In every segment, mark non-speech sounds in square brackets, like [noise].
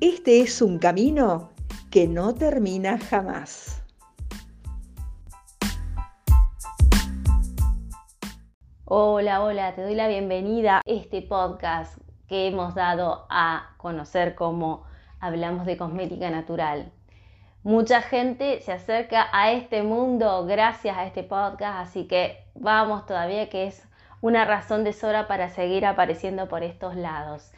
este es un camino que no termina jamás. Hola, hola, te doy la bienvenida a este podcast que hemos dado a conocer como Hablamos de Cosmética Natural. Mucha gente se acerca a este mundo gracias a este podcast, así que vamos todavía que es una razón de sobra para seguir apareciendo por estos lados.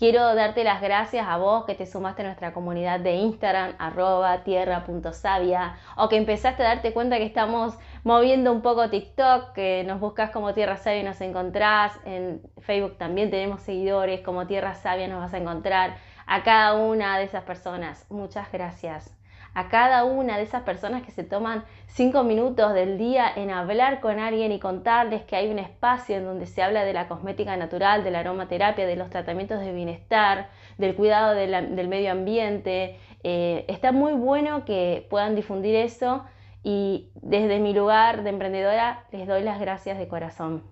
Quiero darte las gracias a vos que te sumaste a nuestra comunidad de Instagram, arroba tierra.savia, o que empezaste a darte cuenta que estamos moviendo un poco TikTok, que nos buscas como Tierra Sabia y nos encontrás. En Facebook también tenemos seguidores, como Tierra Sabia nos vas a encontrar. A cada una de esas personas, muchas gracias a cada una de esas personas que se toman cinco minutos del día en hablar con alguien y contarles que hay un espacio en donde se habla de la cosmética natural, de la aromaterapia, de los tratamientos de bienestar, del cuidado del medio ambiente. Eh, está muy bueno que puedan difundir eso y desde mi lugar de emprendedora les doy las gracias de corazón.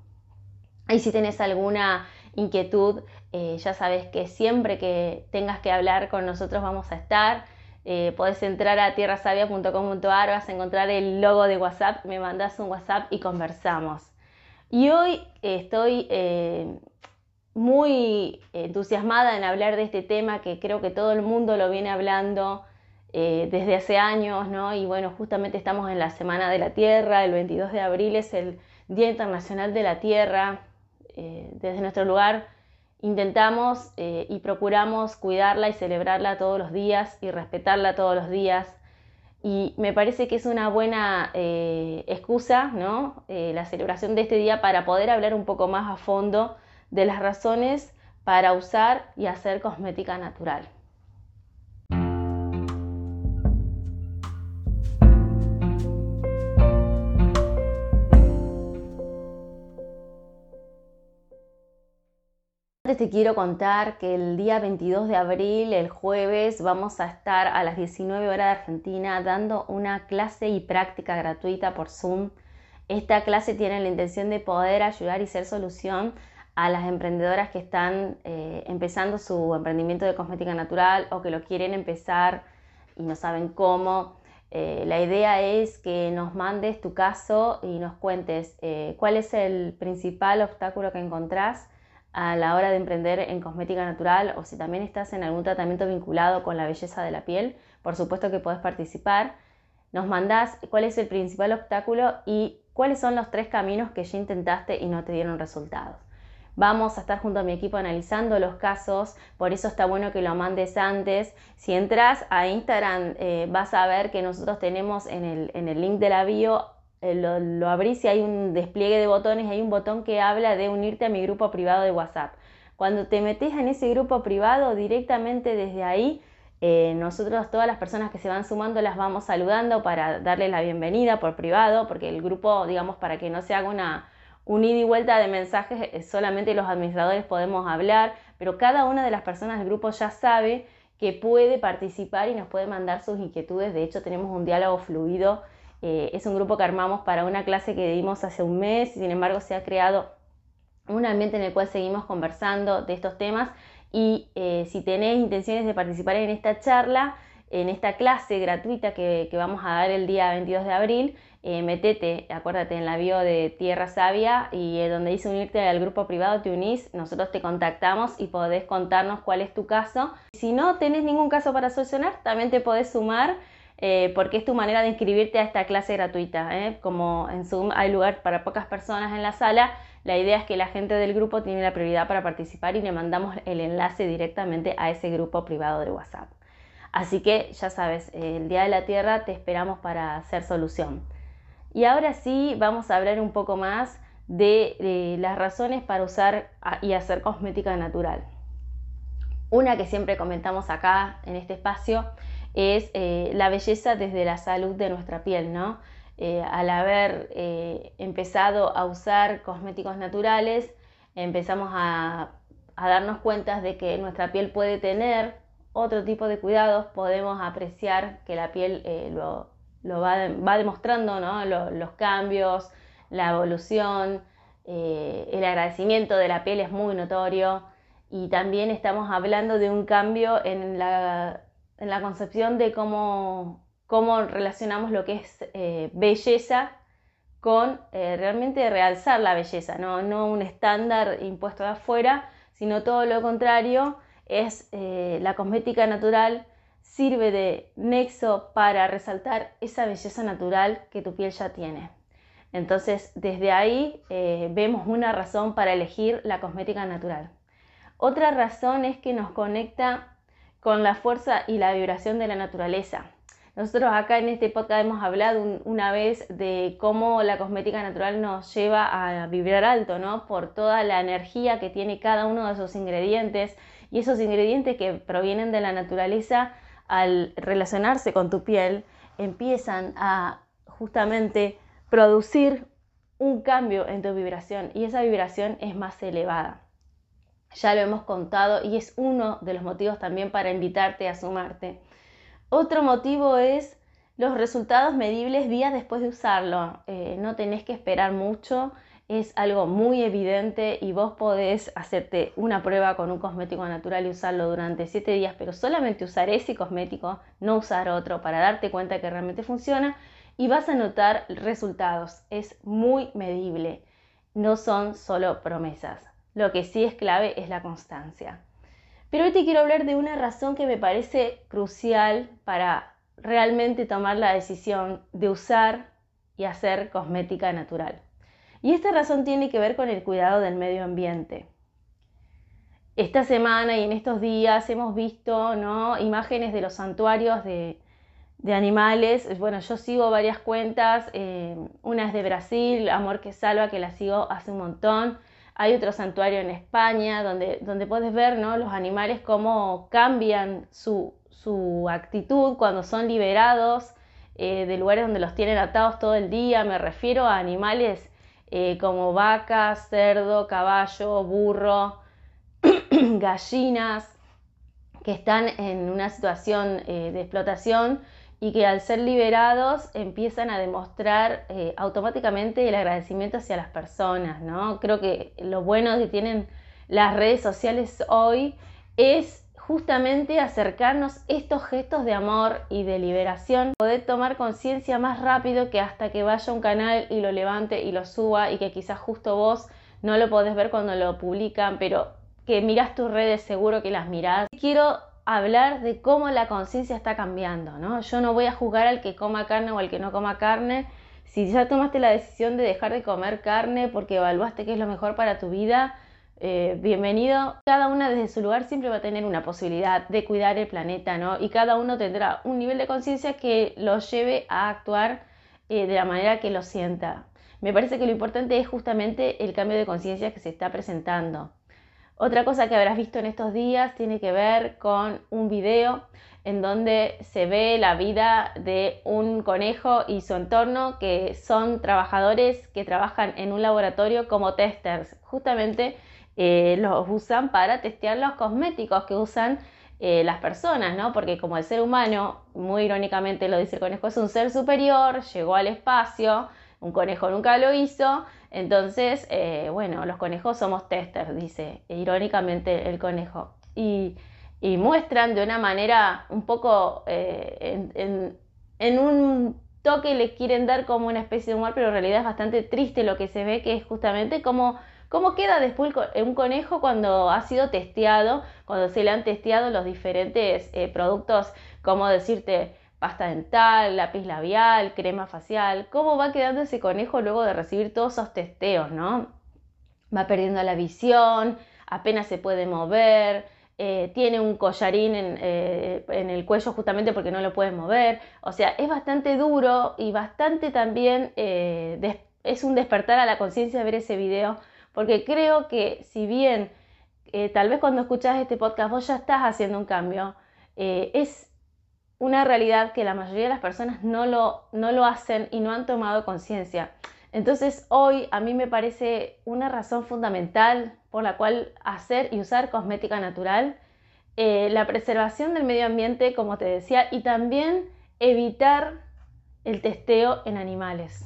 Y si tienes alguna inquietud, eh, ya sabes que siempre que tengas que hablar con nosotros vamos a estar. Eh, podés entrar a tierrasavia.com.ar, vas a encontrar el logo de WhatsApp, me mandas un WhatsApp y conversamos. Y hoy estoy eh, muy entusiasmada en hablar de este tema que creo que todo el mundo lo viene hablando eh, desde hace años, ¿no? Y bueno, justamente estamos en la Semana de la Tierra, el 22 de abril es el Día Internacional de la Tierra. desde nuestro lugar intentamos eh, y procuramos cuidarla y celebrarla todos los días y respetarla todos los días. Y me parece que es una buena eh, excusa, ¿no? Eh, la celebración de este día para poder hablar un poco más a fondo de las razones para usar y hacer cosmética natural. Te quiero contar que el día 22 de abril, el jueves, vamos a estar a las 19 horas de Argentina dando una clase y práctica gratuita por Zoom. Esta clase tiene la intención de poder ayudar y ser solución a las emprendedoras que están eh, empezando su emprendimiento de cosmética natural o que lo quieren empezar y no saben cómo. Eh, la idea es que nos mandes tu caso y nos cuentes eh, cuál es el principal obstáculo que encontrás a la hora de emprender en cosmética natural o si también estás en algún tratamiento vinculado con la belleza de la piel, por supuesto que puedes participar. Nos mandás cuál es el principal obstáculo y cuáles son los tres caminos que ya intentaste y no te dieron resultados. Vamos a estar junto a mi equipo analizando los casos, por eso está bueno que lo mandes antes. Si entras a Instagram eh, vas a ver que nosotros tenemos en el, en el link de la bio lo, lo, abrís y hay un despliegue de botones, hay un botón que habla de unirte a mi grupo privado de WhatsApp. Cuando te metes en ese grupo privado, directamente desde ahí, eh, nosotros todas las personas que se van sumando las vamos saludando para darles la bienvenida por privado, porque el grupo, digamos, para que no se haga una, un ida y vuelta de mensajes, eh, solamente los administradores podemos hablar, pero cada una de las personas del grupo ya sabe que puede participar y nos puede mandar sus inquietudes. De hecho, tenemos un diálogo fluido eh, es un grupo que armamos para una clase que dimos hace un mes, sin embargo se ha creado un ambiente en el cual seguimos conversando de estos temas y eh, si tenés intenciones de participar en esta charla, en esta clase gratuita que, vamos a dar el día 22 de abril, eh, metete, acuérdate en la bio de Tierra Sabia y donde dice unirte al grupo privado te unís, nosotros te contactamos y podés contarnos cuál es tu caso. Si no tenés ningún caso para solucionar, también te podés sumar eh, porque es tu manera de inscribirte a esta clase gratuita. ¿eh? Como en Zoom hay lugar para pocas personas en la sala, la idea es que la gente del grupo tiene la prioridad para participar y le mandamos el enlace directamente a ese grupo privado de WhatsApp. Así que ya sabes, el Día de la Tierra te esperamos para hacer solución. Y ahora sí vamos a hablar un poco más de, de las razones para usar y hacer cosmética natural. Una que siempre comentamos acá en este espacio es eh, la belleza desde la salud de nuestra piel, ¿no? Eh, al haber eh, empezado a usar cosméticos naturales, empezamos a, darnos cuenta de que nuestra piel puede tener otro tipo de cuidados, podemos apreciar que la piel lo, va, demostrando, ¿no? los cambios, la evolución, el agradecimiento de la piel es muy notorio y también estamos hablando de un cambio en la, concepción de cómo, relacionamos lo que es eh, belleza con eh, realmente realzar la belleza, ¿no? un estándar impuesto de afuera, sino todo lo contrario, es eh, la cosmética natural sirve de nexo para resaltar esa belleza natural que tu piel ya tiene. Entonces, desde ahí vemos una razón para elegir la cosmética natural. Otra razón es que nos conecta con la fuerza y la vibración de la naturaleza. Nosotros acá en este podcast hemos hablado una vez de cómo la cosmética natural nos lleva a vibrar alto, ¿no? Por toda la energía que tiene cada uno de esos ingredientes y esos ingredientes que provienen de la naturaleza al relacionarse con tu piel empiezan a justamente producir un cambio en tu vibración y esa vibración es más elevada ya lo hemos contado y es uno de los motivos también para invitarte a sumarte. Otro motivo es los resultados medibles días después de usarlo. Eh, no tenés que esperar mucho, es algo muy evidente y vos podés hacerte una prueba con un cosmético natural y usarlo durante 7 días, pero solamente usar ese cosmético, no usar otro, para darte cuenta que realmente funciona y vas a notar resultados. Es muy medible, no son solo promesas. Lo que sí es clave es la constancia. Pero hoy te quiero hablar de una razón que me parece crucial para realmente tomar la decisión de usar y hacer cosmética natural. Y esta razón tiene que ver con el cuidado del medio ambiente. Esta semana y en estos días hemos visto ¿no? imágenes de los santuarios de, animales. Bueno, yo sigo varias cuentas, eh, una es de Brasil, Amor que Salva, que la sigo hace un montón. Hay otro santuario en España donde, donde puedes ver ¿no? los animales cómo cambian su, actitud cuando son liberados eh, de lugares donde los tienen atados todo el día. Me refiero a animales eh, como vacas, cerdo, caballo, burro, [clears throat] gallinas, que están en una situación eh, de explotación y que al ser liberados empiezan a demostrar eh, automáticamente el agradecimiento hacia las personas, ¿no? Creo que lo bueno que tienen las redes sociales hoy es justamente acercarnos estos gestos de amor y de liberación, poder tomar conciencia más rápido que hasta que vaya un canal y lo levante y lo suba y que quizás justo vos no lo podés ver cuando lo publican, pero que mirás tus redes seguro que las mirás. Quiero hablar de cómo la conciencia está cambiando, ¿no? Yo no voy a juzgar al que coma carne o al que no coma carne. Si ya tomaste la decisión de dejar de comer carne porque evaluaste que es lo mejor para tu vida, eh, bienvenido. Cada una desde su lugar siempre va a tener una posibilidad de cuidar el planeta, ¿no? Y cada uno tendrá un nivel de conciencia que lo lleve a actuar eh, de la manera que lo sienta. Me parece que lo importante es justamente el cambio de conciencia que se está presentando. Otra cosa que habrás visto en estos días tiene que ver con un video en donde se ve la vida de un conejo y su entorno, que son trabajadores que trabajan en un laboratorio como testers. Justamente eh, los usan para testear los cosméticos que usan eh, las personas, ¿no? Porque como el ser humano, muy irónicamente lo dice el conejo, es un ser superior, llegó al espacio, un conejo nunca lo hizo, entonces, eh, bueno, los conejos somos testers, dice irónicamente el conejo. Y, muestran de una manera un poco, eh, en, un toque le quieren dar como una especie de humor, pero en realidad es bastante triste lo que se ve, que es justamente cómo, cómo queda después un conejo cuando ha sido testeado, cuando se le han testeado los diferentes eh, productos, como decirte, pasta dental, lápiz labial, crema facial, cómo va quedando ese conejo luego de recibir todos esos testeos, ¿no? Va perdiendo la visión, apenas se puede mover, eh, tiene un collarín eh, en, el cuello justamente porque no lo puede mover, o sea, es bastante duro y bastante también eh, es un despertar a la conciencia ver ese video, porque creo que si bien tal vez cuando escuchas este podcast vos ya estás haciendo un cambio. Es una realidad que la mayoría de las personas no lo, no lo hacen y no han tomado conciencia. Entonces hoy a mí me parece una razón fundamental por la cual hacer y usar cosmética natural, eh, la preservación del medio ambiente, como te decía, y también evitar el testeo en animales.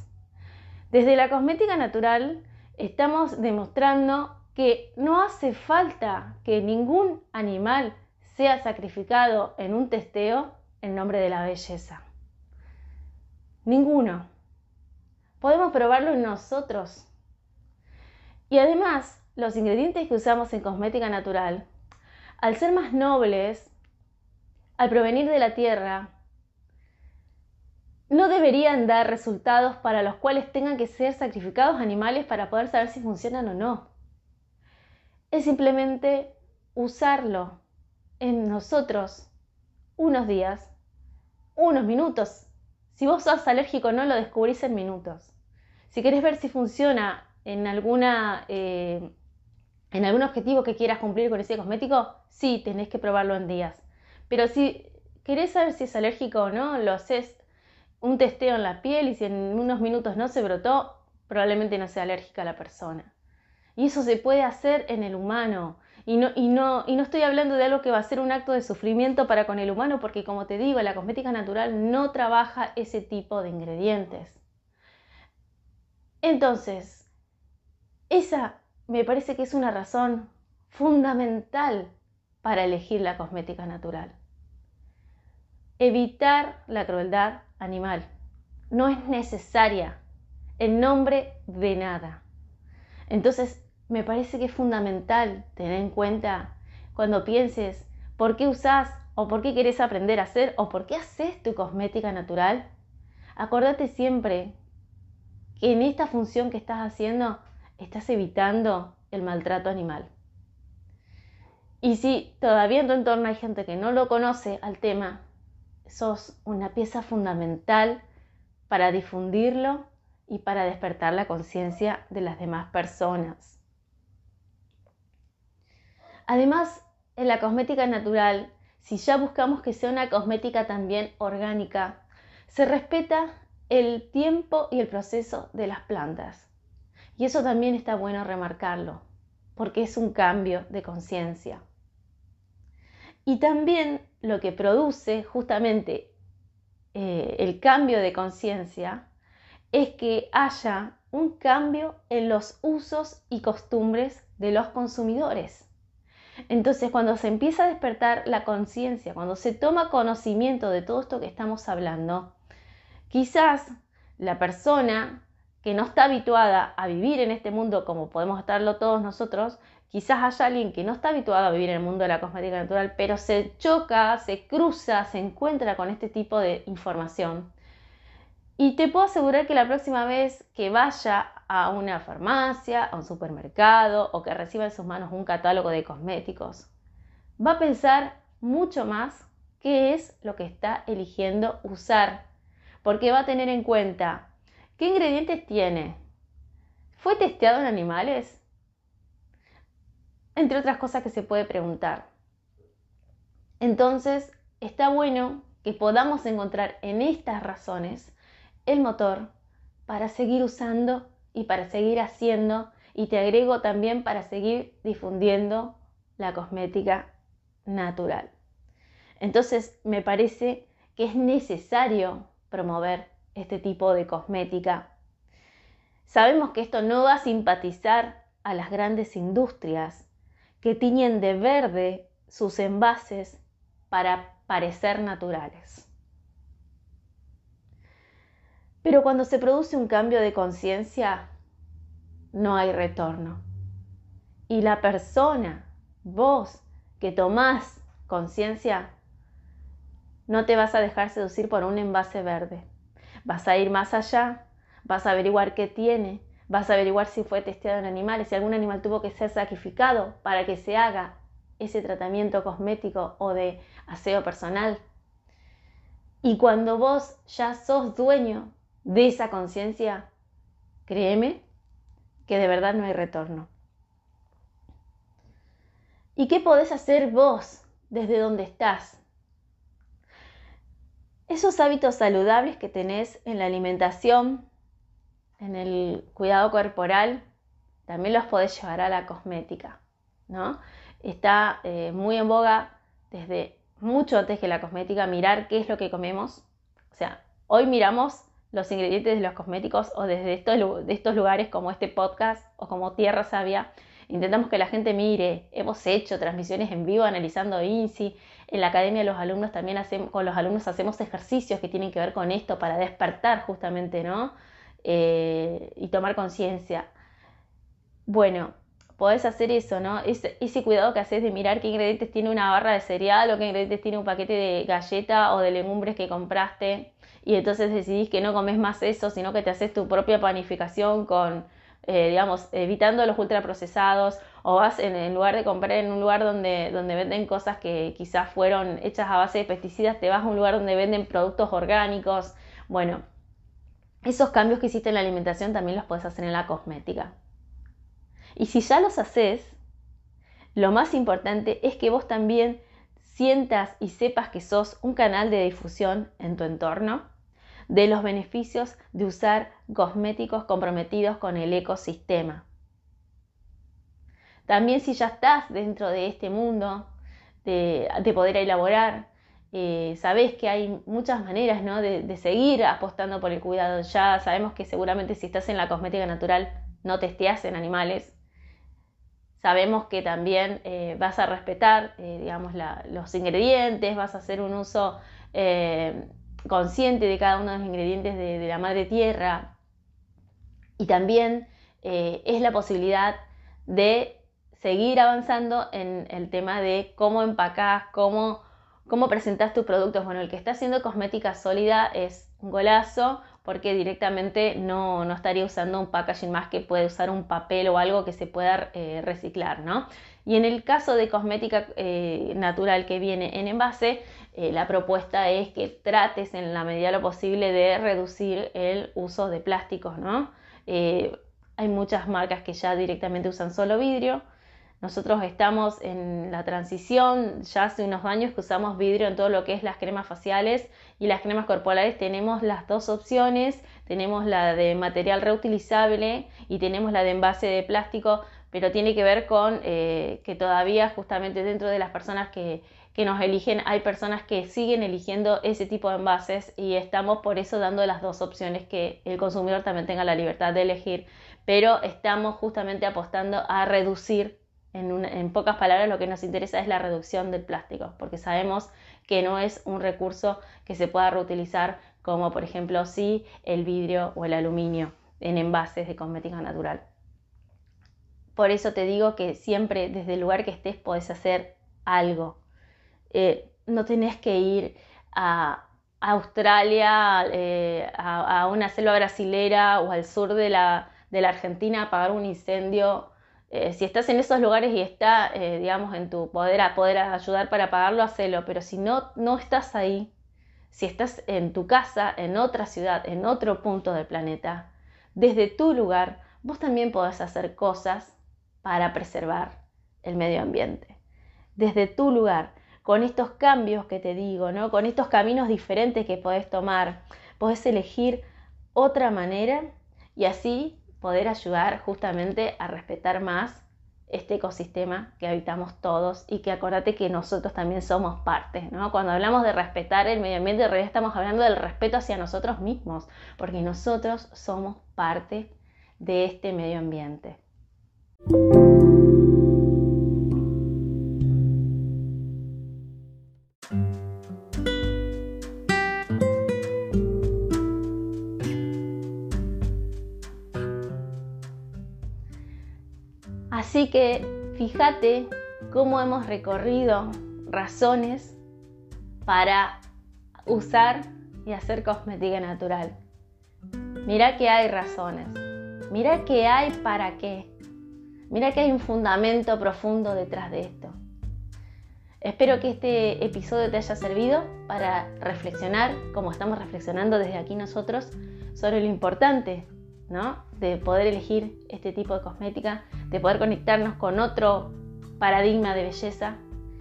Desde la cosmética natural estamos demostrando que no hace falta que ningún animal sea sacrificado en un testeo en nombre de la belleza. Ninguno. Podemos probarlo en nosotros. Y además, los ingredientes que usamos en cosmética natural, al ser más nobles, al provenir de la tierra, no deberían dar resultados para los cuales tengan que ser sacrificados animales para poder saber si funcionan o no. Es simplemente usarlo en nosotros unos días, unos minutos. Si vos sos alérgico no lo descubrís en minutos. Si querés ver si funciona en alguna eh, en algún objetivo que quieras cumplir con ese cosmético, sí, tenés que probarlo en días. Pero si querés saber si es alérgico o no, lo haces un testeo en la piel y si en unos minutos no se brotó, probablemente no sea alérgica la persona. Y eso se puede hacer en el humano. Y no, y, no, y no estoy hablando de algo que va a ser un acto de sufrimiento para con el humano, porque como te digo, la cosmética natural no trabaja ese tipo de ingredientes. Entonces, esa me parece que es una razón fundamental para elegir la cosmética natural. Evitar la crueldad animal. No es necesaria en nombre de nada. Entonces, me parece que es fundamental tener en cuenta cuando pienses por qué usás o por qué querés aprender a hacer o por qué haces tu cosmética natural. Acordate siempre que en esta función que estás haciendo estás evitando el maltrato animal. Y si todavía en tu entorno hay gente que no lo conoce al tema, sos una pieza fundamental para difundirlo y para despertar la conciencia de las demás personas. Además, en la cosmética natural, si ya buscamos que sea una cosmética también orgánica, se respeta el tiempo y el proceso de las plantas. Y eso también está bueno remarcarlo, porque es un cambio de conciencia. Y también lo que produce justamente eh, el cambio de conciencia es que haya un cambio en los usos y costumbres de los consumidores. Entonces, cuando se empieza a despertar la conciencia, cuando se toma conocimiento de todo esto que estamos hablando, quizás la persona que no está habituada a vivir en este mundo como podemos estarlo todos nosotros, Quizás haya alguien que no está habituado a vivir en el mundo de la cosmética natural, pero se choca, se cruza, se encuentra con este tipo de información. Y te puedo asegurar que la próxima vez que vaya a una farmacia, a un supermercado o que reciba en sus manos un catálogo de cosméticos, va a pensar mucho más qué es lo que está eligiendo usar, porque va a tener en cuenta qué ingredientes tiene. ¿Fue testeado en animales? entre otras cosas que se puede preguntar. Entonces, está bueno que podamos encontrar en estas razones el motor para seguir usando y para seguir haciendo y te agrego también para seguir difundiendo la cosmética natural. Entonces, me parece que es necesario promover este tipo de cosmética. Sabemos que esto no va a simpatizar a las grandes industrias que tiñen de verde sus envases para parecer naturales. Pero cuando se produce un cambio de conciencia, no hay retorno. Y la persona, vos, que tomás conciencia, no te vas a dejar seducir por un envase verde. Vas a ir más allá, vas a averiguar qué tiene, Vas a averiguar si fue testeado en animales, si algún animal tuvo que ser sacrificado para que se haga ese tratamiento cosmético o de aseo personal. Y cuando vos ya sos dueño de esa conciencia, créeme que de verdad no hay retorno. ¿Y qué podés hacer vos desde donde estás? Esos hábitos saludables que tenés en la alimentación, en el cuidado corporal, también los podés llevar a la cosmética, ¿no? Está eh, muy en boga desde mucho antes que la cosmética mirar qué es lo que comemos. O sea, hoy miramos los ingredientes de los cosméticos o desde estos, de estos lugares como este podcast o como Tierra Sabia. Intentamos que la gente mire, hemos hecho transmisiones en vivo analizando INSI. En la academia los alumnos también hacemos, con los alumnos hacemos ejercicios que tienen que ver con esto para despertar justamente, ¿no? Eh, y tomar conciencia. Bueno, podés hacer eso, ¿no? Ese, ese, cuidado que haces de mirar qué ingredientes tiene una barra de cereal o qué ingredientes tiene un paquete de galleta o de legumbres que compraste y entonces decidís que no comes más eso, sino que te haces tu propia panificación con, eh, digamos, evitando los ultraprocesados o vas en, lugar de comprar en un lugar donde, donde venden cosas que quizás fueron hechas a base de pesticidas, te vas a un lugar donde venden productos orgánicos. Bueno, esos cambios que hiciste en la alimentación también los puedes hacer en la cosmética. Y si ya los haces, lo más importante es que vos también sientas y sepas que sos un canal de difusión en tu entorno de los beneficios de usar cosméticos comprometidos con el ecosistema. También si ya estás dentro de este mundo de, poder elaborar, eh, sabes que hay muchas maneras de, seguir apostando por el cuidado. Ya sabemos que seguramente si estás en la cosmética natural no testeas en animales. Sabemos que también eh, vas a respetar eh, digamos, los ingredientes, vas a hacer un uso consciente de cada uno de los ingredientes de, la madre tierra y también eh, es la posibilidad de seguir avanzando en el tema de cómo empacás, cómo, cómo presentás tus productos. Bueno, el que está haciendo cosmética sólida es un golazo porque directamente no, estaría usando un packaging más que puede usar un papel o algo que se pueda eh, reciclar, ¿no? Y en el caso de cosmética eh, natural que viene en envase, eh, la propuesta es que trates en la medida de lo posible de reducir el uso de plásticos, ¿no? Hay muchas marcas que ya directamente usan solo vidrio. Nosotros estamos en la transición, ya hace unos años que usamos vidrio en todo lo que es las cremas faciales y las cremas corporales. Tenemos las dos opciones, tenemos la de material reutilizable y tenemos la de envase de plástico, pero tiene que ver con eh, que todavía justamente dentro de las personas que que nos eligen, hay personas que siguen eligiendo ese tipo de envases y estamos por eso dando las dos opciones que el consumidor también tenga la libertad de elegir, pero estamos justamente apostando a reducir, en, pocas palabras lo que nos interesa es la reducción del plástico, porque sabemos que no es un recurso que se pueda reutilizar como por ejemplo sí el vidrio o el aluminio en envases de cosmética natural. Por eso te digo que siempre desde el lugar que estés podés hacer algo eh, no tenés que ir a Australia, eh, a, una selva brasilera o al sur de la, Argentina a apagar un incendio. Eh, si estás en esos lugares y está, digamos, en tu poder a poder ayudar para apagarlo, hacelo. Pero si no, no estás ahí, si estás en tu casa, en otra ciudad, en otro punto del planeta, desde tu lugar, vos también podés hacer cosas para preservar el medio ambiente. Desde tu lugar con estos cambios que te digo, ¿no? Con estos caminos diferentes que podés tomar, podés elegir otra manera y así poder ayudar justamente a respetar más este ecosistema que habitamos todos y que acordate que nosotros también somos parte, ¿no? Cuando hablamos de respetar el medio ambiente, en realidad estamos hablando del respeto hacia nosotros mismos, porque nosotros somos parte de este medio ambiente. Así que fíjate cómo hemos recorrido razones para usar y hacer cosmética natural. Mira que hay razones. Mira que hay para qué. Mira que hay un fundamento profundo detrás de esto. Espero que este episodio te haya servido para reflexionar, como estamos reflexionando desde aquí nosotros, sobre lo importante ¿no? de poder elegir este tipo de cosmética, de poder conectarnos con otro paradigma de belleza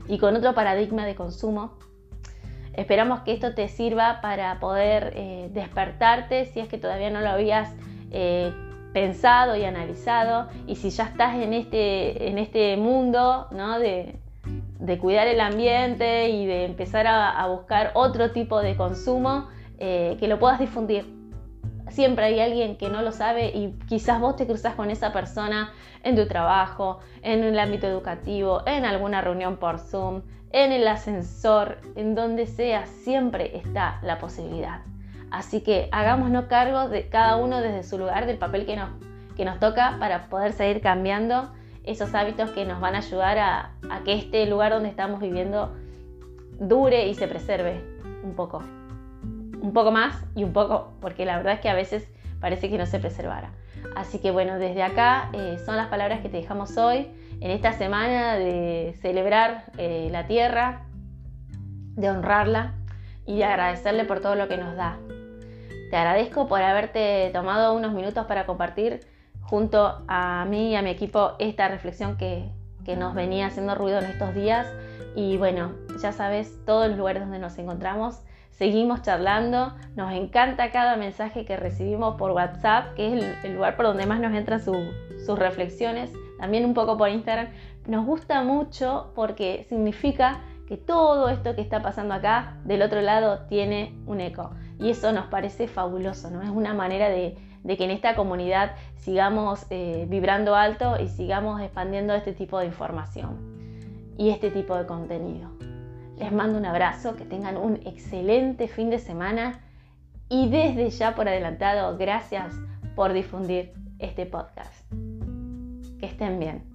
y con otro paradigma de consumo. Esperamos que esto te sirva para poder eh, despertarte si es que todavía no lo habías eh, pensado y analizado y si ya estás en este, en este mundo de, cuidar el ambiente y de empezar a, buscar otro tipo de consumo, eh, que lo puedas difundir Siempre hay alguien que no lo sabe y quizás vos te cruzas con esa persona en tu trabajo, en el ámbito educativo, en alguna reunión por Zoom, en el ascensor, en donde sea, siempre está la posibilidad. Así que hagámonos cargo de cada uno desde su lugar del papel que nos, que nos toca para poder seguir cambiando esos hábitos que nos van a ayudar a, a que este lugar donde estamos viviendo dure y se preserve un poco un poco más y un poco, porque la verdad es que a veces parece que no se preservara. Así que bueno, desde acá eh, son las palabras que te dejamos hoy, en esta semana de celebrar eh, la tierra, de honrarla y de agradecerle por todo lo que nos da. Te agradezco por haberte tomado unos minutos para compartir junto a mí y a mi equipo esta reflexión que, que nos venía haciendo ruido en estos días. Y bueno, ya sabes todos los lugares donde nos encontramos seguimos charlando. Nos encanta cada mensaje que recibimos por WhatsApp, que es el, lugar por donde más nos entran sus reflexiones, también un poco por Instagram. Nos gusta mucho porque significa que todo esto que está pasando acá, del otro lado, tiene un eco. Y eso nos parece fabuloso, ¿no? Es una manera de, que en esta comunidad sigamos eh, vibrando alto y sigamos expandiendo este tipo de información y este tipo de contenido. Les mando un abrazo, que tengan un excelente fin de semana y desde ya por adelantado, gracias por difundir este podcast. Que estén bien.